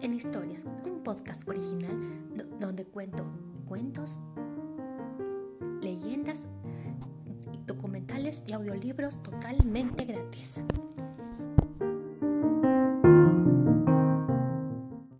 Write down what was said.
En Historias, un podcast original donde cuento cuentos, leyendas, documentales y audiolibros totalmente gratis.